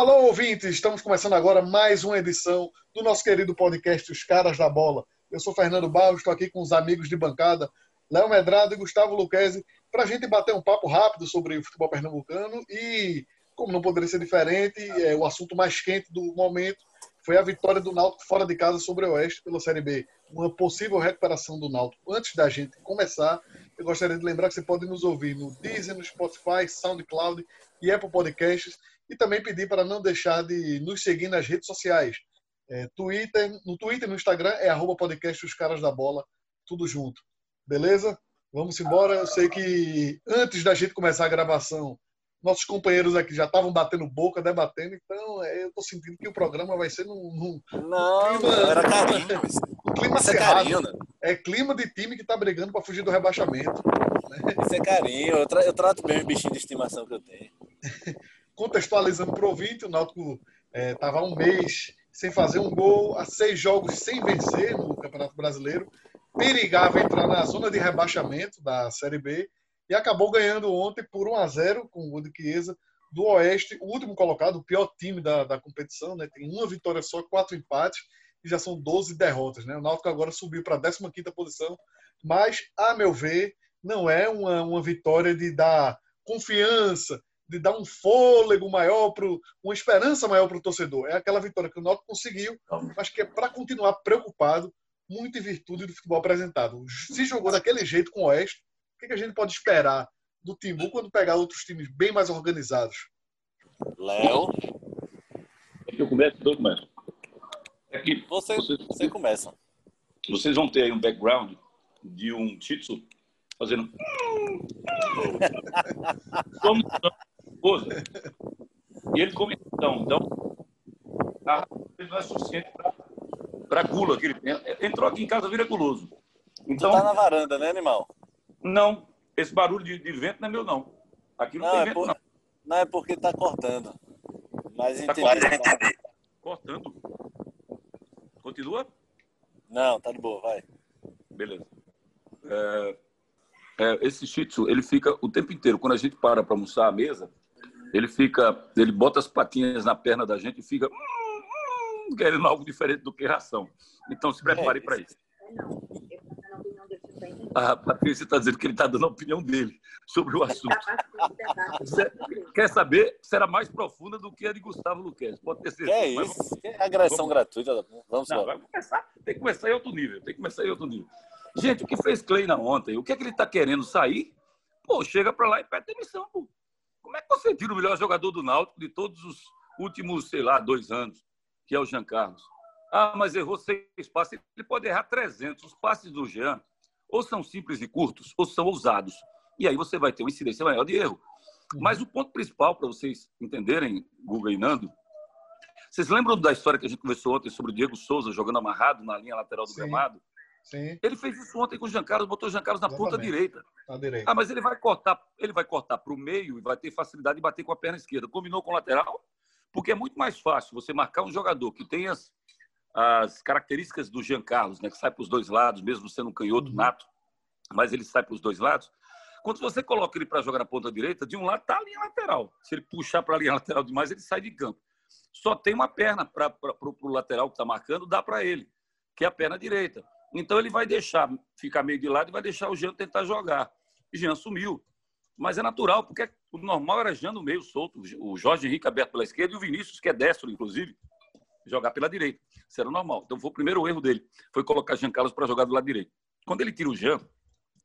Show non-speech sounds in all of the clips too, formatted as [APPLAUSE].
alô, ouvintes! Estamos começando agora mais uma edição do nosso querido podcast Os Caras da Bola. Eu sou Fernando Barros, estou aqui com os amigos de bancada, Léo Medrado e Gustavo Luquezzi, para a gente bater um papo rápido sobre o futebol pernambucano e, como não poderia ser diferente, é o assunto mais quente do momento foi a vitória do Náutico fora de casa sobre o Oeste pela Série B. Uma possível recuperação do Náutico. Antes da gente começar, eu gostaria de lembrar que você pode nos ouvir no Deezer, no Spotify, SoundCloud e Apple Podcasts e também pedir para não deixar de nos seguir nas redes sociais. É, Twitter, no Twitter e no Instagram é arroba podcast Os Caras da Bola, tudo junto. Beleza? Vamos embora. Eu sei que antes da gente começar a gravação, nossos companheiros aqui já estavam batendo boca, debatendo, então é, eu estou sentindo que o programa vai ser num. num não, clima, era [LAUGHS] carinho. Um clima Isso é carinho, né? É clima de time que está brigando para fugir do rebaixamento. Né? Isso é carinho. Eu, tra eu trato bem o bichinho de estimação que eu tenho. [LAUGHS] contextualizando para o ouvinte, o Náutico estava é, um mês sem fazer um gol, a seis jogos sem vencer no Campeonato Brasileiro, perigava entrar na zona de rebaixamento da Série B e acabou ganhando ontem por 1 a 0 com o gol de Chiesa do Oeste, o último colocado, o pior time da, da competição, né? tem uma vitória só, quatro empates e já são 12 derrotas. Né? O Náutico agora subiu para a 15ª posição, mas, a meu ver, não é uma, uma vitória de dar confiança, de dar um fôlego maior, pro, uma esperança maior para o torcedor. É aquela vitória que o Náutico conseguiu, mas que é para continuar preocupado, muito em virtude do futebol apresentado. Se jogou daquele jeito com o Oeste, o que a gente pode esperar do Timbu quando pegar outros times bem mais organizados? Léo? Eu começo, eu começo. É que você, vocês, você começa. Vocês vão ter aí um background de um Titsu fazendo. [LAUGHS] Como esposa. E ele come então, então a não é suficiente para gula que ele tem. Entrou aqui em casa, vira guloso. Então, tá na varanda, né, animal? Não, esse barulho de, de vento não é meu, não. Aqui não, não tem é vento, por... não. Não, é porque tá cortando. Mas tá entendi. Cortando. Continua? Não, tá de boa, vai. Beleza. É, é, esse shih tzu, ele fica o tempo inteiro. Quando a gente para para almoçar à mesa, ele fica, ele bota as patinhas na perna da gente e fica hum, hum, querendo algo diferente do que ração. Então se prepare é, para isso. A Patrícia está dizendo que ele está dando a opinião dele sobre o assunto. Quer saber? Será mais profunda do que a de Gustavo Luquez. Pode ter certeza. É isso. É agressão vamos... gratuita. Vamos Não, vai começar. Tem que começar em outro nível. Tem que começar em outro nível. Gente, o que fez Kleina ontem? O que é que ele está querendo sair? Pô, chega para lá e pede demissão. Pô. Como é que você tira o melhor jogador do Náutico de todos os últimos, sei lá, dois anos, que é o Jean Carlos? Ah, mas errou seis passes. Ele pode errar 300. Os passes do Jean ou são simples e curtos, ou são ousados. E aí você vai ter uma incidência maior de erro. Uhum. Mas o ponto principal, para vocês entenderem, Guga e Nando, vocês lembram da história que a gente conversou ontem sobre o Diego Souza jogando amarrado na linha lateral do Sim. gramado? Sim. Ele fez isso ontem com o Jean Carlos, botou o Jean Carlos na Exatamente. ponta direita. direita. Ah, mas ele vai cortar, ele vai cortar para o meio e vai ter facilidade de bater com a perna esquerda. Combinou com o lateral? Porque é muito mais fácil você marcar um jogador que tem as, as características do Jean Carlos, né, que sai para os dois lados, mesmo sendo um canhoto uhum. nato, mas ele sai para os dois lados. Quando você coloca ele para jogar na ponta direita, de um lado está a linha lateral. Se ele puxar para a linha [LAUGHS] lateral demais, ele sai de campo. Só tem uma perna para o lateral que está marcando, dá para ele, que é a perna direita. Então ele vai deixar ficar meio de lado e vai deixar o Jean tentar jogar. E Jean sumiu. Mas é natural, porque o normal era Jean no meio solto, o Jorge Henrique aberto pela esquerda e o Vinícius, que é destro, inclusive, jogar pela direita. Isso era normal. Então foi o primeiro erro dele, foi colocar Jean Carlos para jogar do lado direito. Quando ele tira o Jean,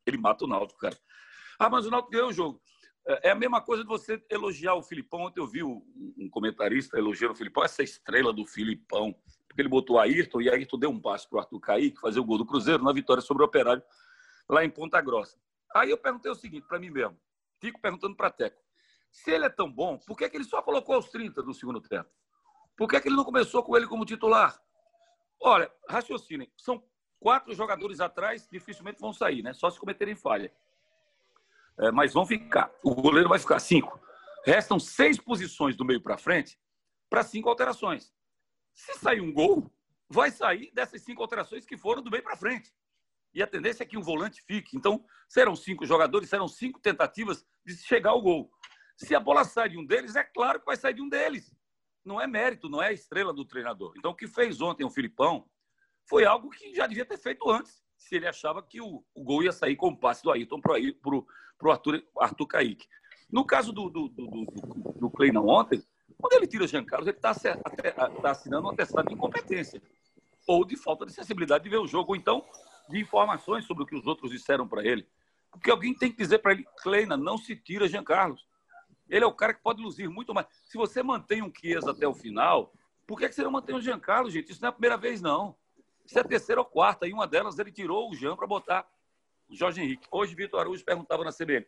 ele mata o Náutico, cara. Ah, mas o Náutico ganhou o jogo. É, é a mesma coisa de você elogiar o Filipão. Ontem eu vi um comentarista elogiando o Filipão, essa estrela do Filipão porque ele botou Ayrton e Ayrton deu um passe para o Arthur Kaique fazer o gol do Cruzeiro na vitória sobre o Operário lá em Ponta Grossa. Aí eu perguntei o seguinte para mim mesmo, fico perguntando para Teco, se ele é tão bom, por que, que ele só colocou os 30 do segundo tempo? Por que, que ele não começou com ele como titular? Olha, raciocinem, são quatro jogadores atrás, dificilmente vão sair, né? Só se cometerem falha. É, mas vão ficar. O goleiro vai ficar cinco. Restam seis posições do meio para frente para cinco alterações. Se sair um gol, vai sair dessas cinco alterações que foram do meio para frente. E a tendência é que um volante fique. Então, serão cinco jogadores, serão cinco tentativas de chegar ao gol. Se a bola sai de um deles, é claro que vai sair de um deles. não é mérito, não é a estrela do treinador. Então, o que fez ontem o Filipão foi algo que já devia ter feito antes, se ele achava que o, o gol ia sair com o passe do Ayrton para o Arthur, Arthur Kaique. No caso do, do, do, do, do ontem, quando ele tira o Jean Carlos, ele está tá assinando um atestado de incompetência ou de falta de sensibilidade de ver o jogo, ou então de informações sobre o que os outros disseram para ele. Porque alguém tem que dizer para ele, Kleina, não se tira Jean Carlos. Ele é o cara que pode luzir muito mais. Se você mantém um Chiesa até o final, por que, que você não mantém o Jean Carlos, gente? Isso não é a primeira vez, não. Isso é a terceira ou quarta. E uma delas ele tirou o Jean para botar o Jorge Henrique. Hoje, Vitor Araújo perguntava na CBN.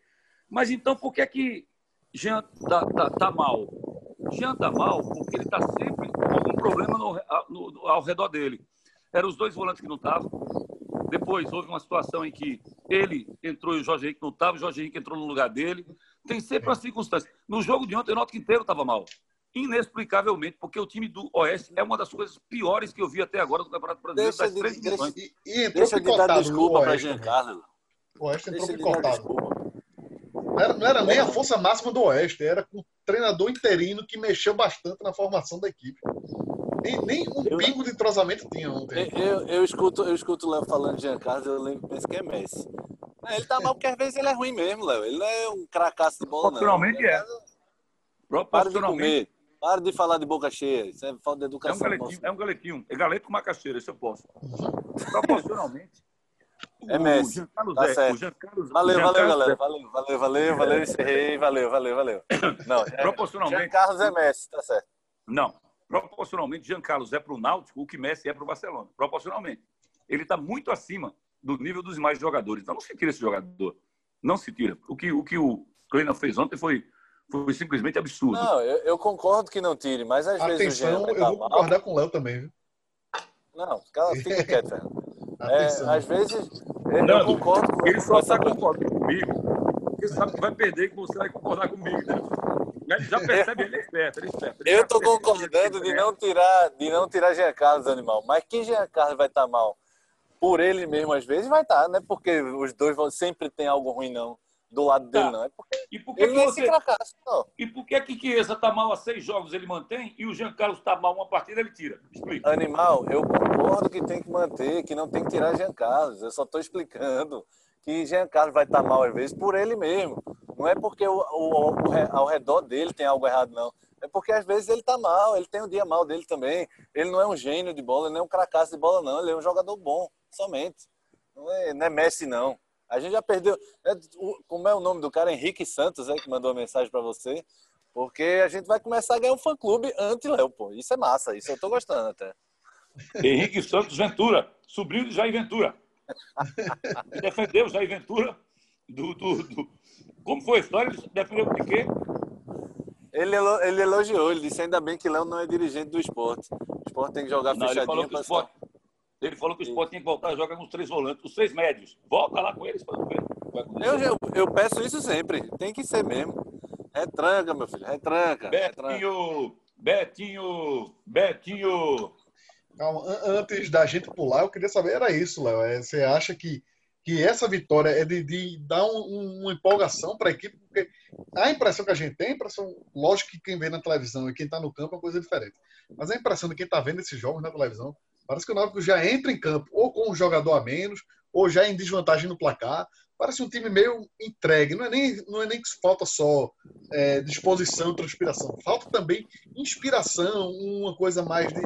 Mas então, por que que Jean tá, tá, tá mal? Jean tá mal porque ele está sempre com algum problema no, no, ao redor dele. Eram os dois volantes que não estavam. Depois houve uma situação em que ele entrou e o Jorge Henrique não estava, o Jorge Henrique entrou no lugar dele. Tem sempre uma circunstância. No jogo de ontem, o noto que inteiro estava mal. Inexplicavelmente, porque o time do Oeste é uma das coisas piores que eu vi até agora no Campeonato Brasileiro deixa das de, três deixa, E, e entrou deixa de dar desculpa para. Giancarlo. O Oeste entrou de picotado. desculpa. Não era, não era nem a força máxima do Oeste, era com treinador interino que mexeu bastante na formação da equipe. Nem, nem um Eu- pingo de entrosamento tinha ontem. Eu, eu, eu escuto, eu escuto o Léo falando de Giancarlo, eu lembro, penso que é Messi. Mas ele tá mal porque às vezes ele é ruim mesmo, Léo. Ele não é um cracaço de bola, não. Proporcionalmente é. Para de comer. Para de falar de boca cheia. Isso é falta de é um educação. galetinho. É um galetinho. É galeto com macaxeira, isso eu posso. Proporcionalmente. É o Messi. Jean Carlos Tá é- certo. o Jean Carlos- Valeu, valeu, Carlos galera. é- Valeu, valeu, valeu, valeu. Encerrei. Valeu, valeu, valeu. Não, é, Proporcionalmente. Jean Carlos é Messi, tá certo. Não. Proporcionalmente, Jean Carlos é para o Náutico o que Messi é para o Barcelona. Proporcionalmente. Ele está muito acima do nível dos demais jogadores. Então não se tira esse jogador. Não se tira. O que o, que o Kleina fez ontem foi, foi simplesmente absurdo. Não, eu, eu concordo que não tire, mas às vezes o Jean Atenção, eu tá vou mal. concordar com o Léo também. Viu? Não, fica quieto, Fernando. É, Atenção. às vezes eu Nando, concordo com Ele só está concordando comigo porque sabe que vai perder e que você vai concordar comigo. Né? Ele já percebe, ele é esperto. Ele é esperto. Ele Eu percebe concordando de é. não tirar, de não tirar Jean Carlos, animal. Mas que Jean Carlos vai estar mal por ele mesmo às vezes vai estar, não é porque os dois vão sempre tem algo ruim não do lado dele Tá. não, é porque E por que, ele que você... fracasso, não. E por que que Chiesa está mal há seis jogos, ele mantém, e o Jean Carlos está mal uma partida, ele tira? Explica. Animal, eu concordo que tem que manter, que não tem que tirar Jean Carlos. Eu só estou explicando que Jean Carlos vai estar mal às vezes por ele mesmo. Não é porque o, o- o ao redor dele tem algo errado, não. É porque às vezes ele está mal, ele tem um dia mal dele também. Ele não é um gênio de bola, ele não é um cracaço de bola, não. Ele é um jogador bom, somente. Não é, não é Messi, não. A gente já perdeu. é, o- como é o nome do cara? Henrique Santos, é, que mandou a mensagem para você. Porque a gente vai começar a ganhar um fã-clube anti-Léo, pô. Isso é massa, isso eu tô gostando até. Henrique Santos Ventura, sobrinho de Jair Ventura. Defendeu Jair Ventura do, do, do- Como foi a história? Ele defendeu de quê? Ele, ele elogiou, ele disse ainda bem que Léo não é dirigente do esporte. O esporte tem que jogar Não, ele falou fechadinho que o esporte. Ele falou que o esporte tinha que voltar a jogar com os três volantes, os três médios. Volta lá com eles para ver. eu, eu, eu peço isso sempre, tem que ser mesmo. Retranca, meu filho, retranca. Betinho, Betinho, Betinho. Calma, an- antes da gente pular, eu queria saber, era isso, Léo. É, Você acha que, que essa vitória é de, de dar um- um- uma empolgação para a equipe? Porque a impressão que a gente tem, a impressão, lógico que quem vê na televisão e quem está no campo é uma coisa diferente. Mas a impressão de quem está vendo esses jogos na televisão, parece que o Náutico já entra em campo ou com um jogador a menos, ou já em desvantagem no placar. Parece um time meio entregue. Não é nem, não é nem que falta só é, disposição e transpiração. Falta também inspiração, uma coisa mais de,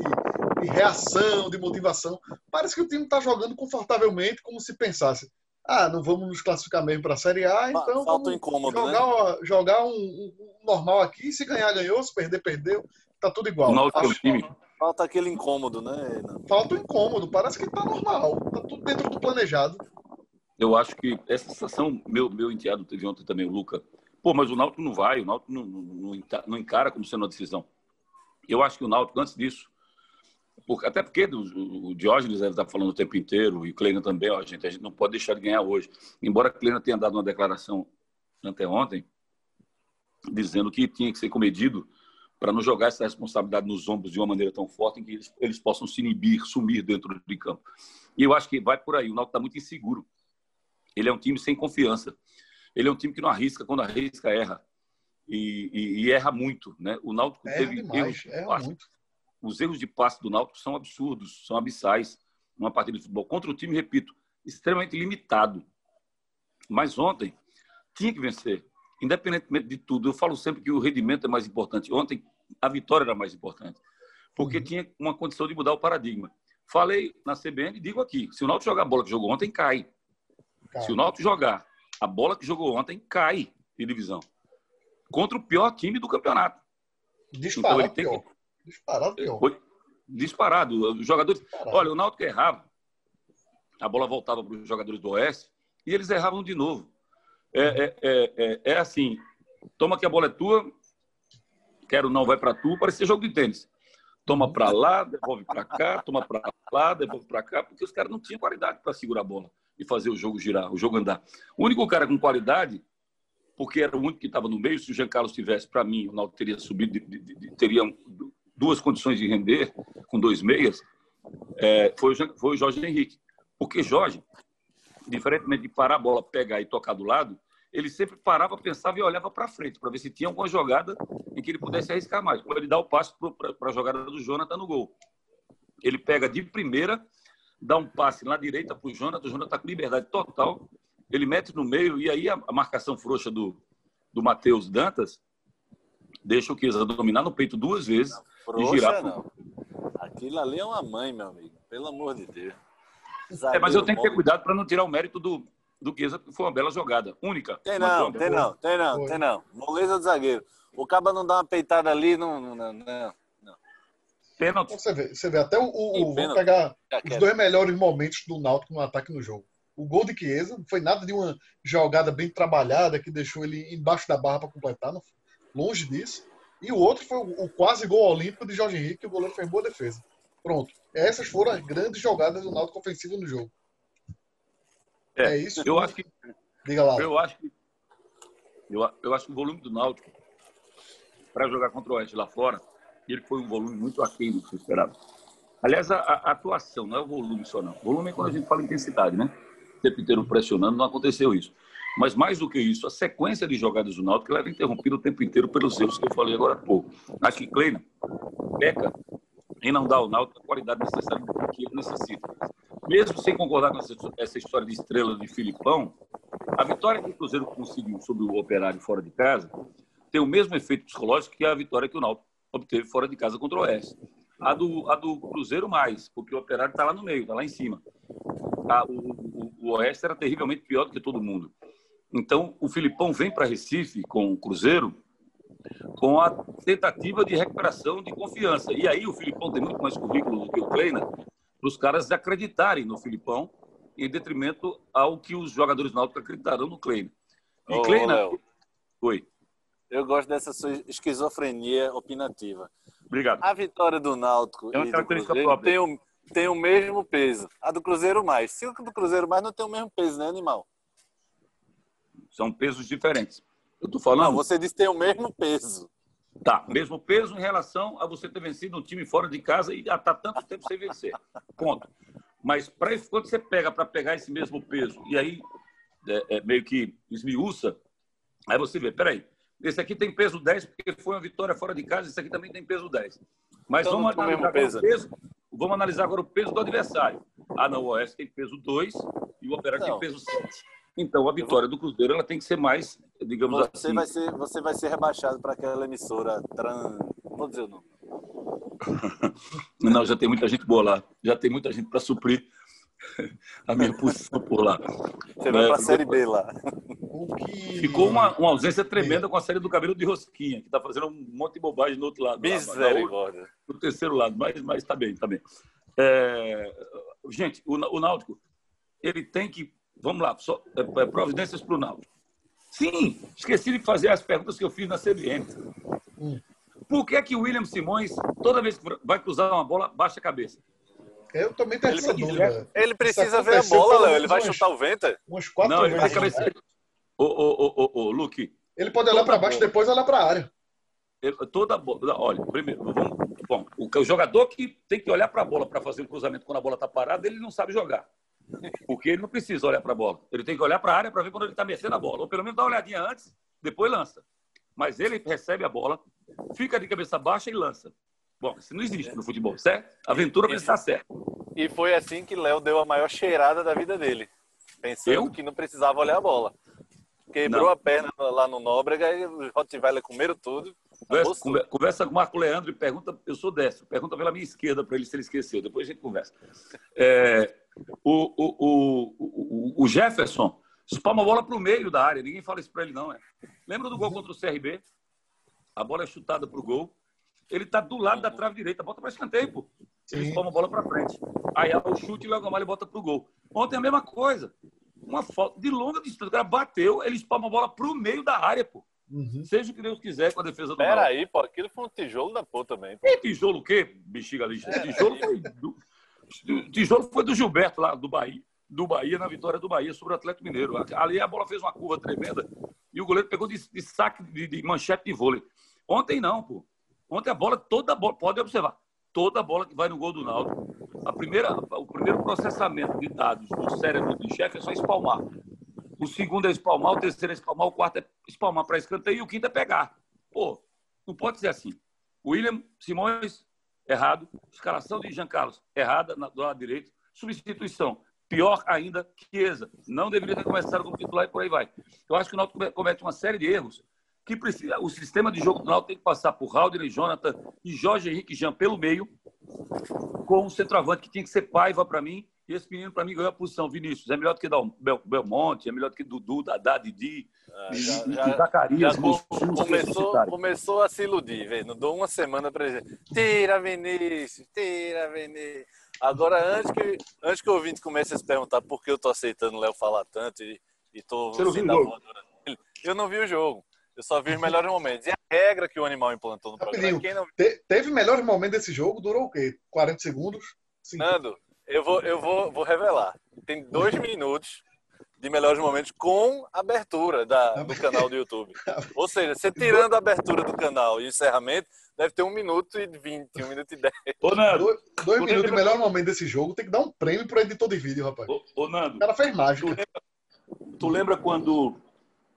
de reação, de motivação. Parece que o time está jogando confortavelmente, como se pensasse: ah, não vamos nos classificar mesmo para a Série A, então falta um vamos incômodo, né? jogar, jogar um, um- um normal aqui. Se ganhar, ganhou. Se perder, perdeu. Tá tudo igual. O Náutico é um time. Falta aquele incômodo, né? Falta o incômodo. Parece que tá normal. Tá tudo dentro do planejado. Eu acho que essa sensação, meu, meu enteado teve ontem também, o Luca. Pô, mas o Náutico não vai, o Náutico não, não, não enca- não encara como sendo uma decisão. Eu acho que o Náutico, antes disso, por- até porque o, o Diógenes deve estar falando o tempo inteiro, e o Kleina também, ó, gente, a gente não pode deixar de ganhar hoje. Embora a Kleina tenha dado uma declaração anteontem, dizendo que tinha que ser comedido para não jogar essa responsabilidade nos ombros de uma maneira tão forte em que eles, eles possam se inibir, sumir dentro de campo. E eu acho que vai por aí. O Náutico está muito inseguro. Ele é um time sem confiança. Ele é um time que não arrisca, quando arrisca, erra. e, e, e erra muito, né? O Náutico Erra teve demais, erros de erra passe. muito. Os erros de passe do Náutico são absurdos, são abissais numa partida de futebol contra um time, repito, extremamente limitado. Mas ontem tinha que vencer, independentemente de tudo. Eu falo sempre que o rendimento é mais importante. Ontem a vitória era mais importante, porque Uhum. tinha uma condição de mudar o paradigma. Falei na CBN e digo aqui: se o Náutico jogar a bola que jogou ontem, cai. Cara, Se o Náutico jogar a bola que jogou ontem, cai de divisão. Contra o pior time do campeonato. disparado então. Disparado pior. Foi disparado. Os jogadores. Disparado. Olha, o Náutico errava. A bola voltava para os jogadores do Oeste e eles erravam de novo. É, é, é, é, é assim: toma que a bola é tua, quero não, vai para tu, parecia jogo de tênis. Toma para lá, devolve para cá, toma para lá, devolve para cá, porque os caras não tinham qualidade para segurar a bola e fazer o jogo girar, o jogo andar. O único cara com qualidade, porque era o único que estava no meio, se o Jean Carlos tivesse, para mim, o Náutico teria subido, de, de, de, teria duas condições de render com dois meias, é, foi, o foi o Jorge Henrique. Porque Jorge, diferentemente de parar a bola, pegar e tocar do lado, ele sempre parava, pensava e olhava para frente, para ver se tinha alguma jogada em que ele pudesse arriscar mais. Quando ele dá o passe para a jogada do Jonathan no gol. Ele pega de primeira, dá um passe na direita para o Jonathan, o Jonathan está com liberdade total, ele mete no meio, e aí a, marcação frouxa do, do Matheus Dantas deixa o Chiesa dominar no peito duas vezes Frouxa, e girar. não. Aquilo ali é uma mãe, meu amigo. Pelo amor de Deus. É, mas eu tenho que ter cuidado para não tirar o mérito do, do Chiesa, porque foi uma bela jogada, única. Tem não, uma tem não, tem não, Foi. tem não. Moleza do zagueiro. O caba não dá uma peitada ali, não. não, não, não. Pênalti. Você vê, você vê até o. o- pênalti. pegar Já os dois melhores momentos do Náutico no ataque no jogo. O gol de Chiesa não foi nada de uma jogada bem trabalhada que deixou ele embaixo da barra para completar, não, longe disso. E o outro foi o, o quase gol olímpico de Jorge Henrique, que o goleiro fez boa defesa. Pronto. Essas foram as grandes jogadas do Náutico ofensivo no jogo. É, É isso. Eu acho que Diga lá. Eu acho que eu, eu acho que o volume do Náutico para jogar contra o Oeste lá fora, ele foi um volume muito aquém do que se esperava. Aliás, a, a atuação não é o volume só não. O volume é quando a gente fala intensidade, né? O tempo inteiro pressionando, não aconteceu isso. Mas mais do que isso, a sequência de jogadas do Náutico era interrompida o tempo inteiro pelos erros que eu falei agora há pouco. Acho que Kleina peca em não dar ao Náutico a qualidade necessária que ele necessita. Mesmo sem concordar com essa, história de estrela de Filipão, a vitória que o Cruzeiro conseguiu sobre o Operário fora de casa tem o mesmo efeito psicológico que a vitória que o Náutico obteve fora de casa contra o Oeste. A do, a do Cruzeiro mais, porque o Operário está lá no meio, está lá em cima. A, o, o, o Oeste era terrivelmente pior do que todo mundo. Então, o Filipão vem para Recife com o Cruzeiro com a tentativa de recuperação de confiança. E aí o Filipão tem muito mais currículo do que o Kleina para os caras acreditarem no Filipão em detrimento ao que os jogadores náuticos acreditarão no Kleina. E Ô, Kleina... Oi, eu gosto dessa sua esquizofrenia opinativa. obrigado. A vitória do Náutico É uma e do característica Cruzeiro própria. tem o, tem o mesmo peso. A do Cruzeiro mais. Se o do Cruzeiro mais não tem o mesmo peso, né, animal? São pesos diferentes. Eu estou falando... Não, você disse que tem o mesmo peso. Tá, mesmo peso em relação a você ter vencido um time fora de casa e já está tanto tempo sem vencer. Ponto. Mas pra, quando você pega para pegar esse mesmo peso e aí é, é, meio que esmiuça, aí você vê, peraí, esse aqui tem peso 10 porque foi uma vitória fora de casa, esse aqui também tem peso 10. Mas Então vamos, analisar agora o peso, vamos analisar agora o peso do adversário. Ah, não, o Oeste tem peso 2 e o Operário Não. tem peso 7. Então, a vitória do Cruzeiro ela tem que ser mais, digamos Você assim... vai ser, você vai ser rebaixado para aquela emissora. Tran... Não vou dizer o nome. [LAUGHS] Não, já tem muita gente boa lá. Já tem muita gente para suprir a minha posição por lá. Você vai É, para a Série B lá. Que... Ficou uma, uma ausência tremenda com a série do cabelo de rosquinha, que está fazendo um monte de bobagem no outro lado. outra- Misericórdia. No terceiro lado, mas, mas tá bem, tá bem. É, gente, o, o Náutico, ele tem que. Vamos lá, só, é, é, providências para o Náutico. Sim, esqueci de fazer as perguntas que eu fiz na CBN. Hum. Por que, que o William Simões, toda vez que vai cruzar uma bola, baixa a cabeça? Eu também tenho essa dúvida. ele precisa ver a bola, Léo. Ele vai chutar o vento. é? Umas quatro Não, ele vai vezes. cabeça. Ô, ô, ô, ô, ô, Luke, Ele pode olhar para baixo e depois olhar para a área. Toda bola. Olha, primeiro, vamos, bom, o, o jogador que tem que olhar para a bola para fazer um cruzamento quando a bola está parada, ele não sabe jogar. Porque ele não precisa olhar para a bola. Ele tem que olhar para a área para ver quando ele está mexendo a bola. Ou pelo menos dar uma olhadinha antes, depois lança. Mas ele recebe a bola, fica de cabeça baixa e lança. Bom, isso não existe no futebol, certo? Aventura precisa estar certo. E foi assim que Léo deu a maior cheirada da vida dele. Pensando Eu? que não precisava olhar a bola. Quebrou Não. a perna lá no Nóbrega e os Rottweiler comeram tudo. Conversa, Acabou conver- conversa com o Marco Leandro e pergunta, eu sou destro, pergunta pela minha esquerda para ele se ele esqueceu, depois a gente conversa. É, o, o, o, o, Jefferson espalma a bola para o meio da área, ninguém fala isso para ele não. É. Lembra do gol contra o CRB? A bola é chutada para o gol, ele está do lado da trave direita, bota para escanteio, pô. Ele espalma a bola para frente. Aí o chute e o Léo Gamalho bota para o gol. Ontem a mesma coisa. Uma falta de longa distância. O cara bateu, ele espalma a bola para o meio da área, pô. Uhum. Seja o que Deus quiser com a defesa do Pera Náutico. aí, pô, aquilo foi um tijolo da pô também. pô. E tijolo o quê, bexiga lixa? Tijolo foi do, tijolo foi do Gilberto lá, do Bahia, do Bahia, na vitória do Bahia sobre o Atlético Mineiro. Ali a bola fez uma curva tremenda e o goleiro pegou de, de saque de, de manchete de vôlei. Ontem não, pô. Ontem a bola, toda a bola, pode observar, toda a bola que vai no gol do Náutico, a primeira, o primeiro processamento de dados do cérebro de chefe é só espalmar. O segundo é espalmar, o terceiro é espalmar, o quarto é espalmar para escanteio e o quinto é pegar. Pô, não pode ser assim. William Simões, errado. Escalação de Jean Carlos, errada na- do lado direito. Substituição, pior ainda, Chiesa. Não deveria ter começado como titular e por aí vai. Eu acho que o Náutico come- comete uma série de erros que precisa, o sistema de jogo do Náutico tem que passar por Haldner, Jonathan e Jorge Henrique Jean pelo meio, com um centroavante que tinha que ser Paiva para mim. E esse menino, para mim, ganhou a posição. Vinícius é melhor do que Bel- Belmonte, é melhor do que Dudu, Dadá, Didi, Ah, já- e- já- Zacarias, Já começou, começou a se iludir, velho. Não dou uma semana pra ele. Tira Vinícius, tira Vinícius. Agora, antes que, antes que o ouvinte comece a se perguntar por que eu tô aceitando o Léo falar tanto e, e tô Você não viu o jogo? eu não vi o jogo. Eu só vi os melhores momentos. E a regra que o animal implantou no programa. Não Te- teve melhores momentos desse jogo, durou o quê? 40 segundos? Sim. Nando, eu vou, eu vou, vou revelar. Tem dois minutos de melhores momentos com abertura da, do canal do YouTube. Ou seja, você tirando a abertura do canal e o encerramento, deve ter um minuto e vinte, um minuto e dez. Ô, Nando, Dois, dois Tu minutos, o lembra- melhor momento desse jogo, tem que dar um prêmio pro editor de vídeo, rapaz. ô, ô, Nando, O cara fez mágica. Tu lembra quando,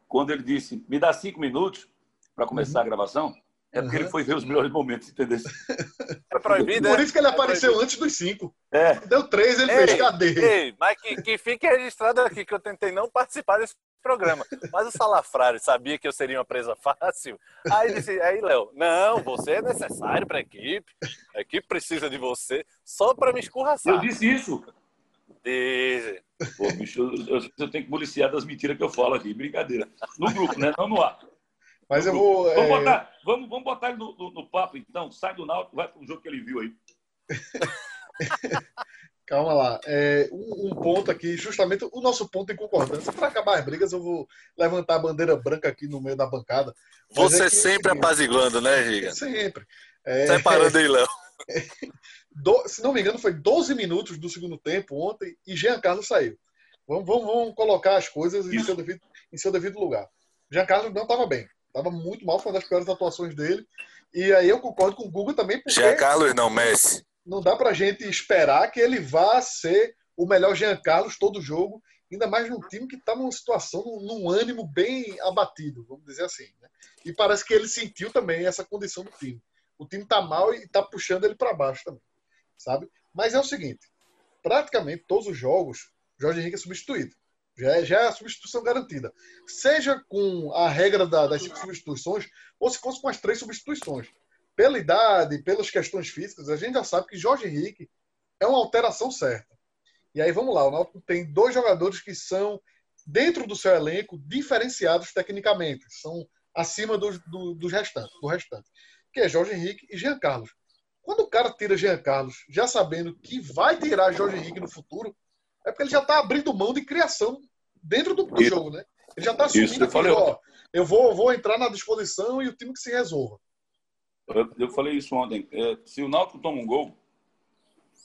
quando ele disse, me dá cinco minutos para começar a gravação? É porque Uhum. ele foi ver os melhores momentos, entendeu? [LAUGHS] É proibido, Por é? isso que ele É apareceu proibido. antes dos cinco. É, Deu três, ele Ei, fez cadê? Ei, mas que, que fique registrado aqui que eu tentei não participar desse programa. Mas o Salafrário sabia que eu seria uma presa fácil. Aí disse, aí, Léo, não, você é necessário para a equipe. A equipe precisa de você só para me escorraçar. eu disse isso. Diz, Pô, bicho, eu, eu- eu tenho que policiar das mentiras que eu falo aqui. Brincadeira. No grupo, né? Não no ar. Mas eu vou. Vamos é, botar, vamos, vamos botar ele no, no- no papo, então. Sai do Náutico, vai para o jogo que ele viu aí. [LAUGHS] Calma lá. É, um, um ponto aqui, justamente o nosso ponto em concordância. Para acabar as brigas, eu vou levantar a bandeira branca aqui no meio da bancada. Você é que- sempre apaziguando, né, Giga? Sempre. É, Separando [LAUGHS] aí, Léo. do- se não me engano, foi 12 minutos do segundo tempo ontem e Jean Carlos saiu. Vamos, vamos, vamos colocar as coisas em seu, devido, em seu devido lugar. Jean Carlos não estava bem. Estava muito mal, foi uma das piores atuações dele. E aí eu concordo com o Guga também, porque Jean Carlos não, Messi. não dá pra gente esperar que ele vá ser o melhor Jean Carlos todo jogo, ainda mais num time que está numa situação, num, num ânimo bem abatido, vamos dizer assim. né? E parece que ele sentiu também essa condição do time. O time tá mal e tá puxando ele para baixo também, sabe? Mas é o seguinte, praticamente todos os jogos, Jorge Henrique é substituído. Já é, já é a substituição garantida. Seja com a regra da- das cinco substituições, ou se fosse com as três substituições pela idade, pelas questões físicas, a gente já sabe que Jorge Henrique é uma alteração certa. E aí vamos lá, o Náutico tem dois jogadores que são, dentro do seu elenco, diferenciados tecnicamente, são acima dos, do, dos restantes, do restante, que é Jorge Henrique e Jean Carlos. Quando o cara tira Jean Carlos, já sabendo que vai tirar Jorge Henrique no futuro, é porque ele já está abrindo mão de criação dentro do, do jogo, né? Ele já está assumindo eu falei que, ó, eu vou, vou entrar na disposição e o time que se resolva. Eu, eu falei isso ontem. É, se o Náutico toma um gol,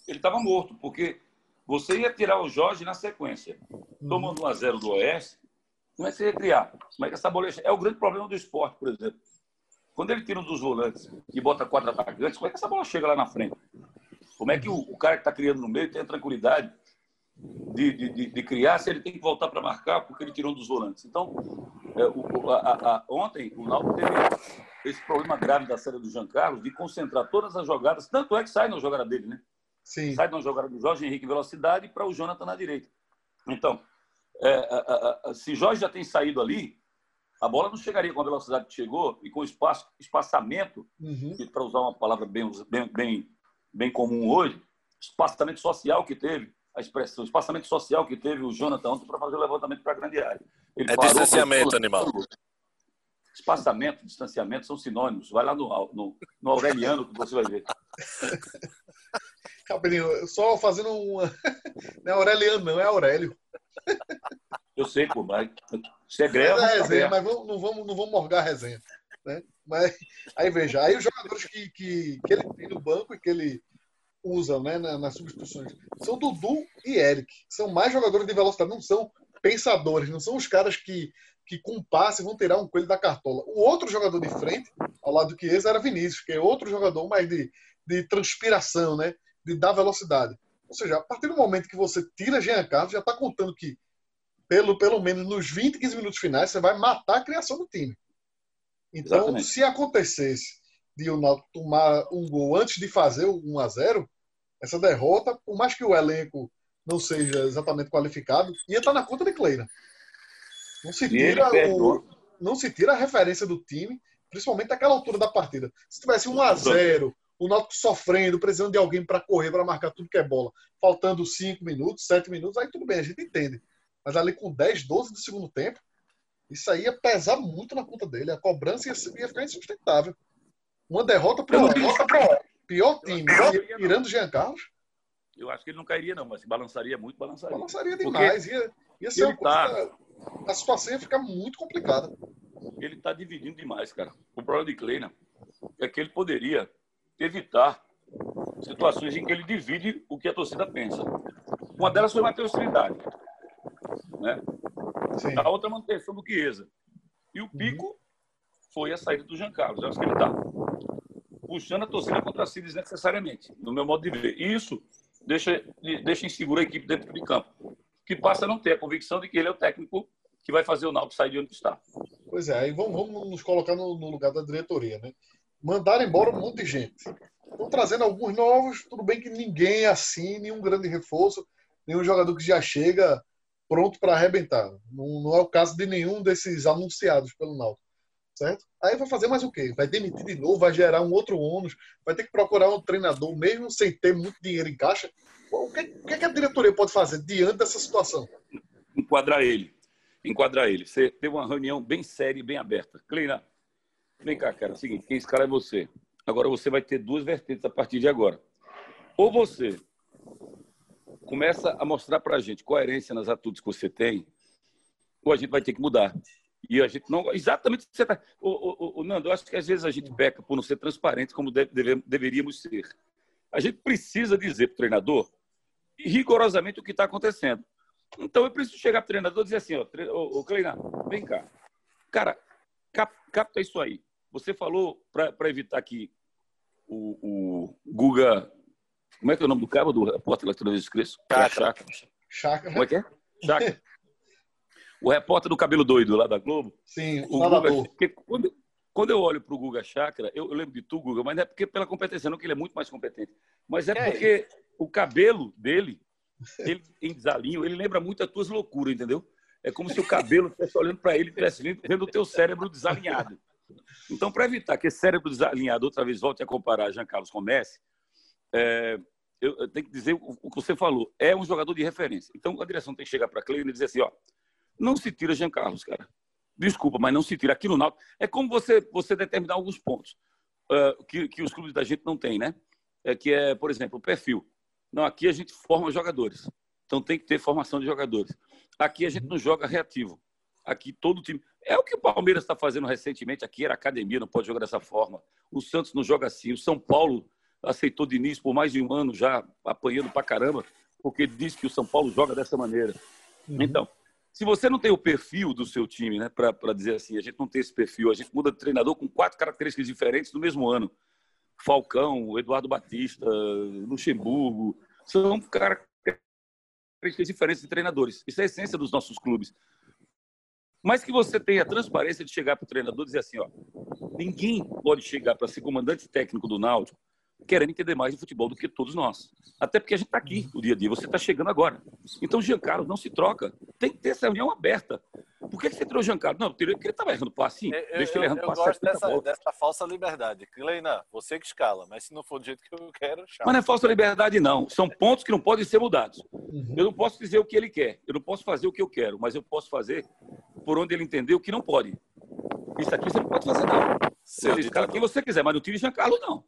ele estava morto, porque você ia tirar o Jorge na sequência. Tomando 1 a 0 do Oeste, como é que você ia criar? Como é que essa bola ia... É o grande problema do esporte, por exemplo. Quando ele tira um dos volantes e bota quatro atacantes, como é que essa bola chega lá na frente? Como é que o, o cara que está criando no meio tem a tranquilidade de, de, de, criar se ele tem que voltar para marcar porque ele tirou um dos volantes? Então, É, o, a, a, ontem, o Náutico teve esse problema grave da série do Jean Carlos de concentrar todas as jogadas, tanto é que sai na jogada dele, né? Sim. Sai na jogada do Jorge Henrique em velocidade para o Jonathan na direita. Então, é, se Jorge já tem saído ali, a bola não chegaria com a velocidade que chegou e com espaço, espaçamento, Uhum. para usar uma palavra bem, bem, bem, bem comum hoje, espaçamento social que teve, a expressão, espaçamento social que teve o Jonathan ontem para fazer o levantamento para a grande área. Ele É parou, distanciamento, animal. Espaçamento, distanciamento são sinônimos. Vai lá no, no, no Aureliano que você vai ver. [LAUGHS] Cabelinho, só fazendo uma. [LAUGHS] Não é Aureliano, não, é Aurélio. Eu sei, pô, mas se é Mas greve, é é resenha, mas vamos- não, vamos, não vamos morgar a resenha. Né? Mas aí veja, aí os jogadores que, que, que ele tem no banco e que ele usa né, na- nas substituições são Dudu e Eric. São mais jogadores de velocidade, não são pensadores, não são os caras que, que com passe vão tirar um coelho da cartola. O outro jogador de frente, ao lado do Chiesa, era Vinícius, que é outro jogador mais de, de transpiração, né? de dar velocidade. Ou seja, a partir do momento que você tira Jean Carlos, já está contando que pelo, pelo menos nos 20, 15 minutos finais, você vai matar a criação do time. Então, Exatamente. se acontecesse de o Náutico tomar um gol antes de fazer o 1 a 0 essa derrota, por mais que o elenco não seja exatamente qualificado, ia estar na conta de Kleina. Não se tira o, não se tira a referência do time, principalmente naquela altura da partida. Se tivesse 1 a 0 o Náutico sofrendo, precisando de alguém para correr, para marcar tudo que é bola, faltando 5 minutos, 7 minutos, aí tudo bem, a gente entende. Mas ali com 10, 12 do segundo tempo, isso aí ia pesar muito na conta dele. A cobrança ia, ia ficar insustentável. Uma derrota para o pior, time, acho que- tirando o Jean Carlos, Eu acho que ele não cairia, não, mas se balançaria muito, balançaria. balançaria Porque demais. Ia, ia ser uma coisa. tá- A situação ia ficar muito complicada. Ele está dividindo demais, cara. O problema de Kleina é que ele poderia evitar situações em que ele divide o que a torcida pensa. Uma delas foi Matheus Trindade. Né? Sim. A outra, manutenção do Chiesa. E o pico foi a saída do Jean Carlos. Eu acho que ele está puxando a torcida contra si desnecessariamente, no meu modo de ver. E isso deixa, deixa insegura a equipe dentro de campo, que passa a não ter a convicção de que ele é o técnico que vai fazer o Náutico sair de onde está. Pois é, aí vamos, vamos nos colocar no, no lugar da diretoria, né? Mandaram embora um monte de gente. Estão trazendo alguns novos, tudo bem que ninguém assim, nenhum grande reforço, nenhum jogador que já chega pronto para arrebentar. Não, não é o caso de nenhum desses anunciados pelo Náutico, certo? Aí vai fazer mais o quê? Vai demitir de novo, vai gerar um outro ônus, vai ter que procurar um treinador, mesmo sem ter muito dinheiro em caixa. O que, o que é que a diretoria pode fazer diante dessa situação? enquadrar ele. Enquadrar ele. Você teve uma reunião bem séria e bem aberta. Kleina, vem cá, cara. É o seguinte, quem esse cara é você. Agora você vai ter duas vertentes a partir de agora. Ou você começa a mostrar pra gente coerência nas atitudes que você tem, ou a gente vai ter que mudar. E a gente não. Exatamente o que você está. O, o, Nando, eu acho que às vezes a gente peca por não ser transparente como deve- deve- deveríamos ser. A gente precisa dizer para o treinador rigorosamente o que está acontecendo. Então eu preciso chegar para o treinador e dizer assim, ó, tre- ô, ô Kleina, vem cá. Cara, cap- capta isso aí. Você falou para evitar que o, o Guga. Como é que é o nome do cara do repórter lá que toda vez eu esqueço? Chakra. Chakra. Chácara, Como é que é? Chakra. [LAUGHS] O repórter do cabelo doido lá da Globo. sim, O o Guga, porque quando, quando eu olho para o Guga Chakra, eu, eu lembro de tu, Guga, mas não é porque pela competência, não, que ele é muito mais competente. Mas é É. porque o cabelo dele, ele, em desalinho, ele lembra muito as tuas loucuras, entendeu? É como se o cabelo estivesse olhando para ele e estivesse vendo- o teu cérebro desalinhado. Então, para evitar que esse cérebro desalinhado outra vez volte a comparar Jean Carlos com Messi, é, eu, eu tenho que dizer o, o que você falou. É um jogador de referência. Então, a direção tem que chegar para a Kleina e dizer assim, ó, não se tira Jean Carlos, cara. Desculpa, mas não se tira. Aqui no Náutico, é como você, você determinar alguns pontos ah, que, que os clubes da gente não têm, né? É que é, por exemplo, o perfil. Não, aqui a gente forma jogadores. Então tem que ter formação de jogadores. Aqui a gente não joga reativo. Aqui todo time. É o que o Palmeiras está fazendo recentemente. Aqui era academia, não pode jogar dessa forma. O Santos não joga assim. O São Paulo aceitou Diniz por mais de um ano já apanhando pra caramba, porque diz que o São Paulo joga dessa maneira. Uhum. Então, se você não tem o perfil do seu time, né, para dizer assim, a gente não tem esse perfil, a gente muda de treinador com quatro características diferentes no mesmo ano. Falcão, Eduardo Batista, Luxemburgo, são características diferentes de treinadores. Isso é a essência dos nossos clubes. Mas que você tenha a transparência de chegar para o treinador e dizer assim, ó, ninguém pode chegar para ser comandante técnico do Náutico querendo entender mais de futebol do que todos nós. Até porque a gente está aqui no dia a dia, você está chegando agora. Então, Giancarlo não se troca. Tem que ter essa reunião aberta. Por que, que você tirou o Giancarlo? Não, porque ele estava errando passe. Sim, eu, deixa ele errando eu passe. gosto dessa, dessa, falsa liberdade. Kleina, você que escala, mas se não for do jeito que eu quero, chama. Mas não é falsa liberdade, não. São pontos que não podem ser mudados. Uhum. Eu não posso dizer o que ele quer. Eu não posso fazer o que eu quero, mas eu posso fazer por onde ele entender o que não pode. Isso aqui você não pode fazer, não. Seu você escala quem você quiser, mas não tire Giancarlo, não.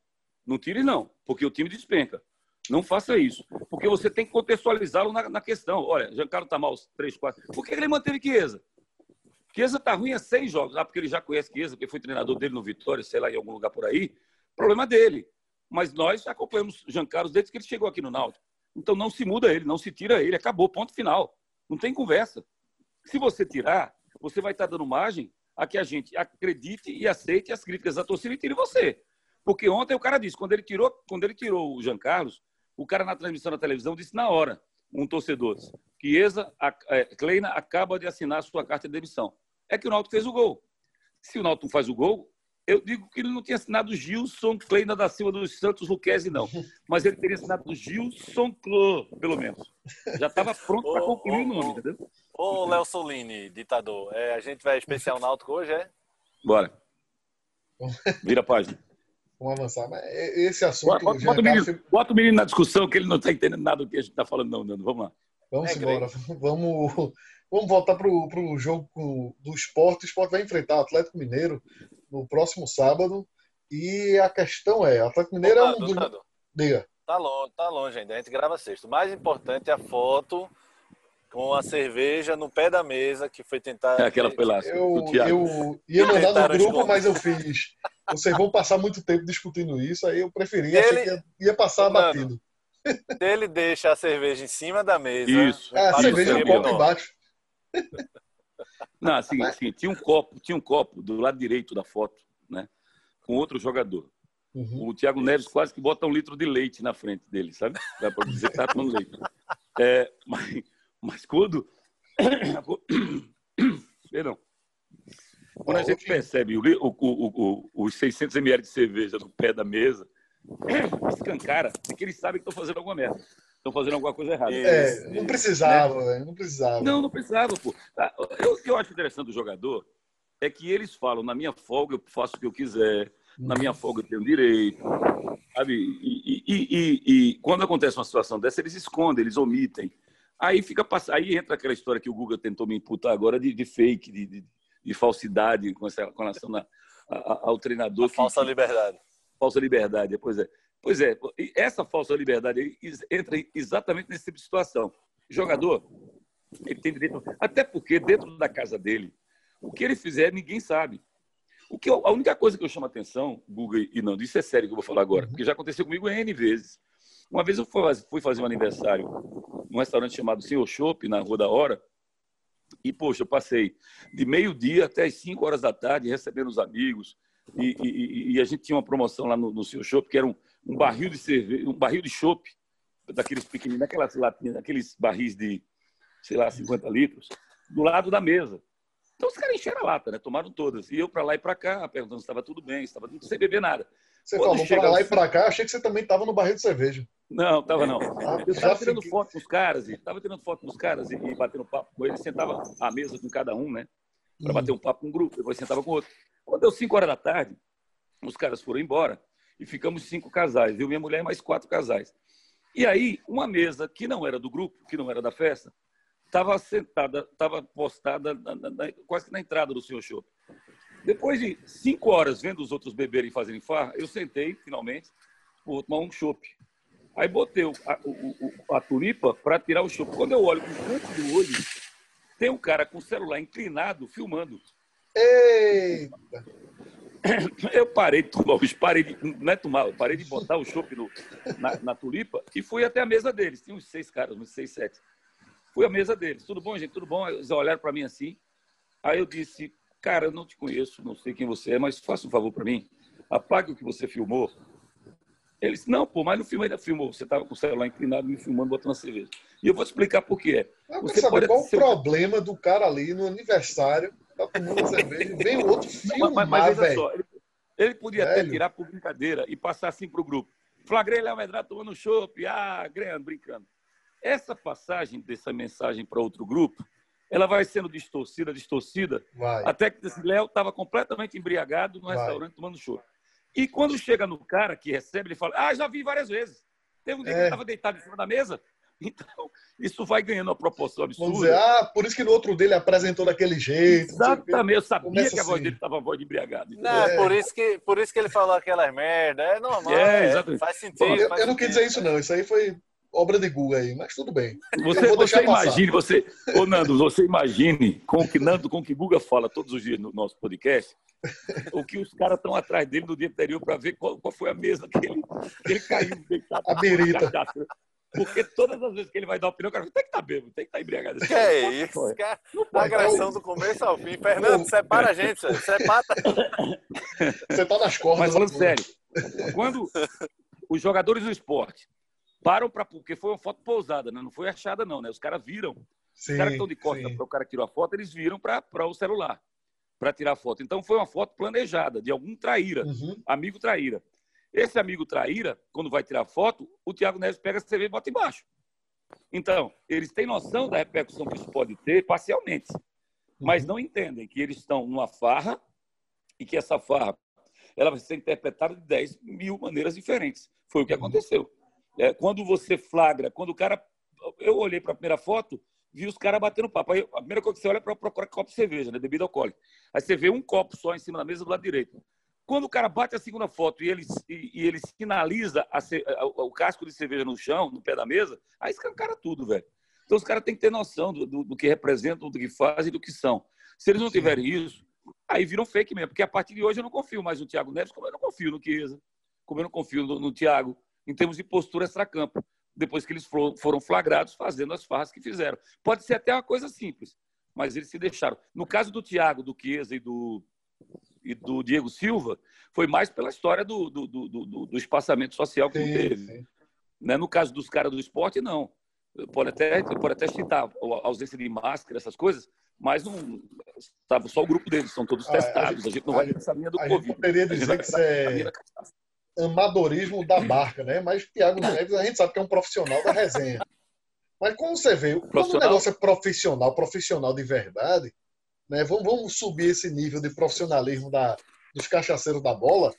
Não tire, não, porque o time despenca. Não faça isso. Porque você tem que contextualizá-lo na, na, questão. Olha, Giancarlo está mal três, quatro. Por que ele manteve Chiesa? Chiesa está ruim há seis jogos. Ah, porque ele já conhece Chiesa, porque foi treinador dele no Vitória, sei lá, em algum lugar por aí. Problema dele. Mas nós acompanhamos Giancarlo desde que ele chegou aqui no Náutico. Então não se muda ele, não se tira ele. Acabou, ponto final. Não tem conversa. Se você tirar, você vai estar dando margem a que a gente acredite e aceite as críticas da torcida e tire você. Porque ontem o cara disse, quando ele tirou, quando ele tirou o Jean Carlos, o cara na transmissão da televisão disse na hora, um torcedor, que Eza, a, é, Kleina acaba de assinar a sua carta de demissão. É que o Náutico fez o gol. Se o Náutico faz o gol, eu digo que ele não tinha assinado Gilson Kleina da Silva dos Santos Luquezzi, não. Mas ele teria assinado Gilson Clô, pelo menos. Já estava pronto para concluir o nome, entendeu? Ô, Léo Solini, ditador, é, a gente vai especial Náutico hoje, é? Bora. Vira a página. Vamos avançar. Mas esse assunto. Bota, bota, o menino, bota, o menino, na discussão, que ele não está entendendo nada do que a gente está falando, não, Nando. Vamos lá. Vamos é, embora. [LAUGHS] Vamos, vamos voltar para o jogo do esporte. O esporte vai enfrentar o Atlético Mineiro no próximo sábado. E a questão é: o Atlético Mineiro é um. Do... Diga. Tá longe, tá longe ainda. A gente grava sexto. O mais importante é a foto com a cerveja no pé da mesa que foi tentar. É aquela pedaço. Eu, eu ia mandar no grupo, mas eu fiz. Vocês vão passar muito tempo discutindo isso, aí eu preferi, ele... achei que ia, ia passar Mano, batido. Ele deixa a cerveja em cima da mesa. Isso. É, a cerveja no copo embaixo. Não, assim, assim, tinha um copo, tinha um copo do lado direito da foto, né? Com outro jogador. Uhum. O Thiago Neves quase que bota um litro de leite na frente dele, sabe? Dá para dizer que tá tomando leite. É, mas, mas quando. [COUGHS] [COUGHS] Perdão. Quando a gente percebe o, o, o, os 600 ml de cerveja no pé da mesa, [COUGHS] escancara, porque eles sabem que estão fazendo alguma merda. Estão fazendo alguma coisa errada. É, não precisava, né? não precisava. Não, não precisava, pô. Ah, eu, o que eu acho interessante do jogador é que eles falam, na minha folga eu faço o que eu quiser, na minha folga eu tenho direito, sabe? E, e, e, e, quando acontece uma situação dessa, eles escondem, eles omitem. Aí fica aí entra aquela história que o Google tentou me imputar agora de, de fake, de, de, de, falsidade com, essa, com relação a, a, ao treinador. Que, falsa liberdade. Falsa liberdade, pois é. Pois é, essa falsa liberdade entra exatamente nesse tipo de situação. Jogador, ele tem direito. Até porque, dentro da casa dele, o que ele fizer, ninguém sabe. O que eu, a única coisa que eu chamo a atenção, Google e não, isso é sério que eu vou falar agora, porque já aconteceu comigo N vezes. Uma vez eu fui fazer um aniversário num restaurante chamado Senhor Chopp, na Rua da Hora, e, poxa, eu passei de meio-dia até as 5 horas da tarde recebendo os amigos, e, e, e, a gente tinha uma promoção lá no, no Senhor Chopp, que era um, um barril de cerveja, um barril de chopp, daqueles pequeninos, daquelas latinhas, daqueles barris de, sei lá, 50 litros, do lado da mesa. Então os caras encheram a lata, né? Tomaram todas. E eu para lá e para cá, perguntando se estava tudo bem, estava tudo sem beber nada. Você Quando falou para lá e para cá, achei que você também estava no barril de cerveja. Não, tava não. Ah, eu estava tirando foto com os caras, e estava tirando foto com os caras e, e batendo papo com eles, sentava à mesa com cada um, né? Para bater um papo com um grupo, depois sentava com outro. Quando deu 5 horas da tarde, os caras foram embora e ficamos cinco casais, viu? Minha mulher e mais quatro casais. E aí, uma mesa que não era do grupo, que não era da festa, estava sentada, estava postada na, na, quase que na entrada do senhor show. Depois de cinco horas vendo os outros beberem e fazerem farra, eu sentei, finalmente, vou tomar um chopp. Aí botei a, a tulipa para tirar o chopp. Quando eu olho com o canto do olho, tem um cara com o celular inclinado filmando. Eita! [COUGHS] Eu parei de tomar, parei de, não é tomar, eu parei de botar o chopp na, na, tulipa e fui até a mesa deles. Tinha uns seis caras, uns seis, sete. Fui à mesa deles. Tudo bom, gente? Tudo bom? Eles olharam para mim assim. Aí eu disse, cara, eu não te conheço, não sei quem você é, mas faça um favor para mim. Apague o que você filmou eles, não, pô, mas no filme ainda filmou. Você estava com o celular inclinado me filmando, botando cerveja. E eu vou te explicar por quê. Você sabe qual o problema do cara ali no aniversário tá tomando cerveja, vem outro filmar, mas, mas só, ele, ele podia até Velho. tirar por brincadeira e passar assim pro grupo. Flagrei Léo Medrado tomando chopp, ah, ganhando, brincando. Essa passagem dessa mensagem para outro grupo, ela vai sendo distorcida, distorcida, Vai. até que esse Léo estava completamente embriagado no Vai. restaurante tomando chopp. E quando chega no cara que recebe, ele fala: Ah, já vi várias vezes. Teve um dia que É. ele estava deitado em cima da mesa. [LAUGHS] Então, isso vai ganhando uma proporção absurda. Vamos dizer, ah, por isso que no outro dele apresentou daquele jeito. Exatamente, eu sabia Começa que a voz assim. dele estava a voz de embriagado. Não, é É. por isso, que, por isso que ele falou aquelas merda. É normal. É, é, exatamente. Faz sentido. Eu, faz eu não quis sentido. dizer isso, não. Isso aí foi obra de Google aí, mas tudo bem. Você, você imagine, você, ô Nando, você imagine com o que Nando, com o que Guga fala todos os dias no nosso podcast, o que os caras estão atrás dele no dia anterior para ver qual, qual foi a mesa que ele, que ele caiu deitado. A cachaça. Porque todas as vezes que ele vai dar opinião, o cara fala, tem que estar bêbado, tem que estar embriagado. Que é isso, cara? Agressão do começo ao fim. Fernando, separa a gente, separa. Você tá nas cordas. Mas falando né? sério, quando os jogadores do esporte param para. Porque foi uma foto pousada, né? não foi achada, não, né? Os caras viram. Sim, Os caras que estão de costas sim. para o cara que tirou a foto, eles viram para o celular para tirar a foto. Então foi uma foto planejada de algum traíra, Uhum. amigo traíra. Esse amigo traíra, quando vai tirar foto, o Thiago Neves pega a cerveja e bota embaixo. Então, eles têm noção da repercussão que isso pode ter parcialmente, mas não entendem que eles estão numa farra e que essa farra ela vai ser interpretada de 10 mil maneiras diferentes. Foi o que Uhum. aconteceu. É, quando você flagra, quando o cara. Eu olhei para a primeira foto, vi os caras batendo papo. Aí, a primeira coisa que você olha é para procurar copo de cerveja, né? Bebida alcoólica. Aí você vê um copo só em cima da mesa do lado direito. Quando o cara bate a segunda foto e ele, e, e ele sinaliza a a- o, o casco de cerveja no chão, no pé da mesa, aí escancara tudo, velho. Então os caras têm que ter noção do, do- do que representam, do que fazem e do que são. Se eles não Sim. tiverem isso, aí viram fake mesmo. Porque a partir de hoje eu não confio mais no Thiago Neves, como eu não confio no Chiesa, como eu não confio no, no Thiago, em termos de postura extracampo, depois que eles foram flagrados fazendo as farras que fizeram. Pode ser até uma coisa simples, mas eles se deixaram. No caso do Thiago, do Chiesa e do, e do Diego Silva, foi mais pela história do, do, do, do- do espaçamento social que não Sim, teve. sim. Né? No caso dos caras do esporte, não. Pode até, pode até citar a ausência de máscara, essas coisas, mas não estava só o grupo deles, são todos Ah, testados. A gente não a vai gente- nessa linha do A gente Covid. poderia [LAUGHS] A gente dizer vai que isso é amadorismo da barca, né? Mas Thiago Neves, a gente sabe que é um profissional da resenha. Mas como você vê, quando o negócio é profissional, profissional de verdade, né? Vamos, vamos subir esse nível de profissionalismo da, dos cachaceiros da bola,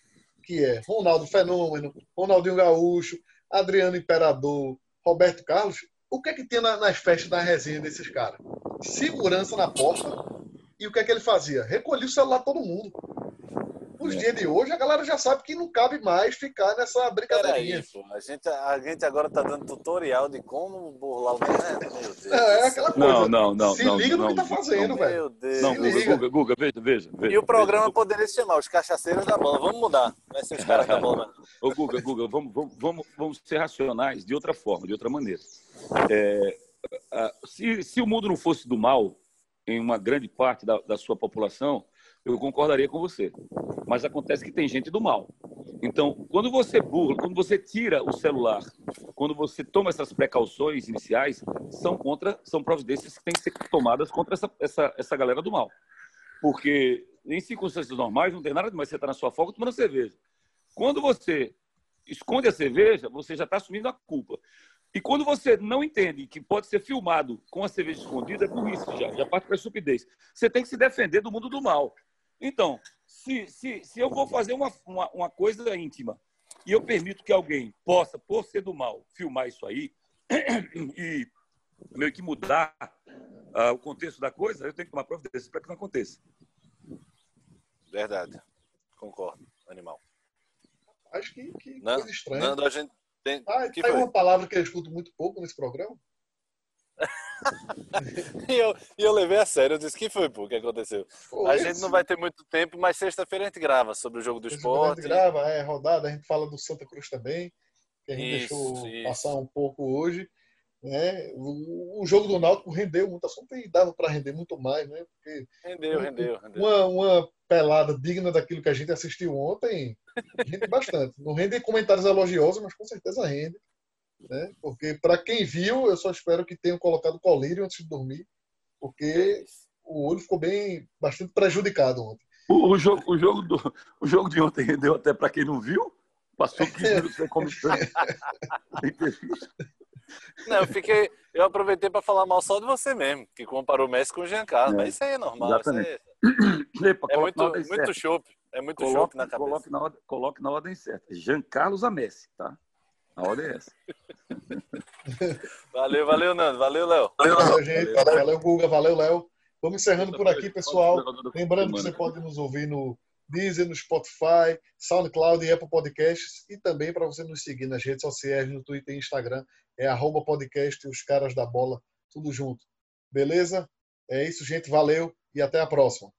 que é Ronaldo Fenômeno, Ronaldinho Gaúcho, Adriano Imperador, Roberto Carlos. O que é que tinha na- nas festas da resenha desses caras? Segurança na porta. E o que é que ele fazia? Recolhia o celular todo mundo. Os É. dias de hoje, a galera já sabe que não cabe mais ficar nessa brincadeirinha. Peraí, pô. A gente, a gente agora tá dando tutorial de como burlar o. É, meu Deus. Não, é aquela coisa. Não, não, não. Se não, liga no não, que tá fazendo, não, velho. Meu Deus. Não, Guga. Guga, Guga, veja, veja. veja E o programa veja. poderia se chamar Os Cachaceiros da Bola. Vamos mudar. Vai ser os caras da bola. [LAUGHS] Ô, Guga, Guga, vamos, vamos, vamos, vamos ser racionais de outra forma, de outra maneira. É, se, se o mundo não fosse do mal, em uma grande parte da, da sua população, eu concordaria com você. Mas acontece que tem gente do mal. Então, quando você burla, quando você tira o celular, quando você toma essas precauções iniciais, são contra, são providências que têm que ser tomadas contra essa, essa, essa galera do mal. Porque em circunstâncias normais não tem nada demais você estar na sua folga tomando cerveja. Quando você esconde a cerveja, você já está assumindo a culpa. E quando você não entende que pode ser filmado com a cerveja escondida, é burrice já, já parte para a estupidez. Você tem que se defender do mundo do mal. Então, se, se, se eu vou fazer uma, uma, uma coisa íntima e eu permito que alguém possa, por ser do mal, filmar isso aí [CLEARS THROAT] e meio que mudar ah, o contexto da coisa, eu tenho que tomar providência para que não aconteça. Verdade. Concordo. Animal. Acho que, que Não, coisa estranha. Nando, a gente tem. Ah, que tem foi? uma palavra que eu escuto muito pouco nesse programa. E eu, e eu levei a sério. Eu disse: que foi, pô? O que aconteceu? Pô, A gente não vai ter muito tempo, mas sexta-feira a gente grava sobre o jogo do esporte. A gente grava, é rodada, a gente fala do Santa Cruz também, que a gente Isso, deixou isso. passar um pouco hoje. Né? O, o jogo do Náutico rendeu muito assunto e dava para render muito mais, né? Porque Rendeu, rendeu, rendeu. uma, uma pelada digna daquilo que a gente assistiu ontem rende bastante. Não rende comentários elogiosos, mas com certeza rende. Né? Porque para quem viu, eu só espero que tenham colocado colírio antes de dormir, porque o olho ficou bem, bastante prejudicado ontem. O, o jogo, o, jogo do, o jogo de ontem rendeu até para quem não viu. Passou 15 minutos sem comentando. Não, eu fiquei. Eu aproveitei para falar mal só de você mesmo, que comparou o Messi com o Giancarlo. É, mas isso aí é normal. Exatamente. Isso aí é, é muito, muito chope. É muito coloque, chope na cabeça. Coloque na, ordem, coloque na ordem certa. Giancarlo a Messi, tá? A ordem é essa. [LAUGHS] valeu, valeu, Nando. Valeu, Léo. Valeu, valeu, gente. Valeu, valeu Guga. Valeu, Léo. Vamos encerrando por aqui, pessoal. Lembrando que você pode nos ouvir no Deezer, no Spotify, SoundCloud e Apple Podcasts. E também para você nos seguir nas redes sociais, no Twitter e Instagram. É arroba podcast Os Caras da Bola, tudo junto. Beleza? É isso, gente. Valeu e até a próxima.